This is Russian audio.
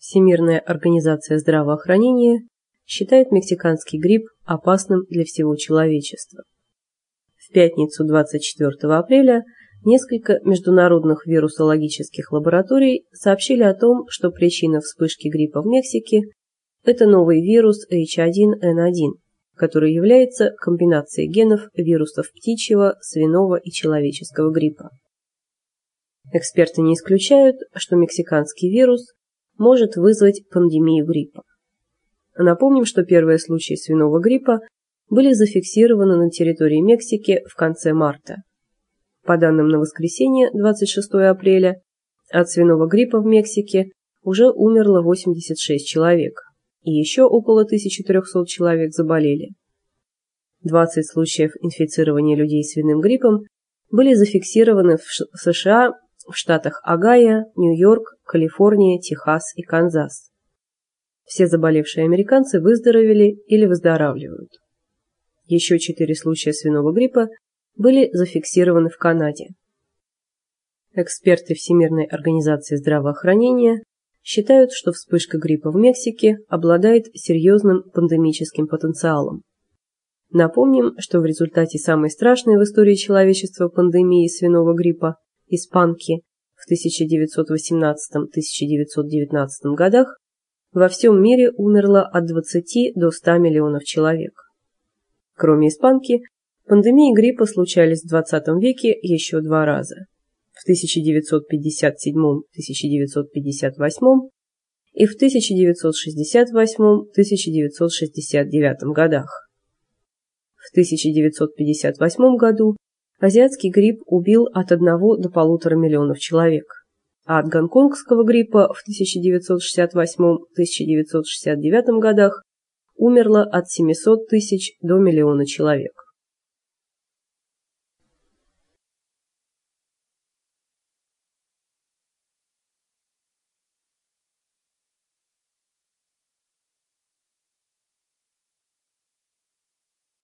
Всемирная организация здравоохранения считает мексиканский грипп опасным для всего человечества. В пятницу 24 апреля несколько международных вирусологических лабораторий сообщили о том, что причина вспышки гриппа в Мексике – это новый вирус H1N1, который является комбинацией генов вирусов птичьего, свиного и человеческого гриппа. Эксперты не исключают, что мексиканский вирус может вызвать пандемию гриппа. Напомним, что первые случаи свиного гриппа были зафиксированы на территории Мексики в конце марта. По данным на воскресенье, 26 апреля, от свиного гриппа в Мексике уже умерло 86 человек, и еще около 1300 человек заболели. 20 случаев инфицирования людей свиным гриппом были зафиксированы в США в штатах Огайо, Нью-Йорк, Калифорния, Техас и Канзас. Все заболевшие американцы выздоровели или выздоравливают. Еще четыре случая свиного гриппа были зафиксированы в Канаде. Эксперты Всемирной организации здравоохранения считают, что вспышка гриппа в Мексике обладает серьезным пандемическим потенциалом. Напомним, что в результате самой страшной в истории человечества пандемии свиного гриппа испанки в 1918-1919 годах во всем мире умерло от 20 до 100 миллионов человек. Кроме испанки, пандемии гриппа случались в 20 веке еще два раза – в 1957-1958 и в 1968-1969 годах. В 1958 году азиатский грипп убил от 1 до полутора миллионов человек, а от гонконгского гриппа в 1968-1969 годах умерло от 700 тысяч до миллиона человек.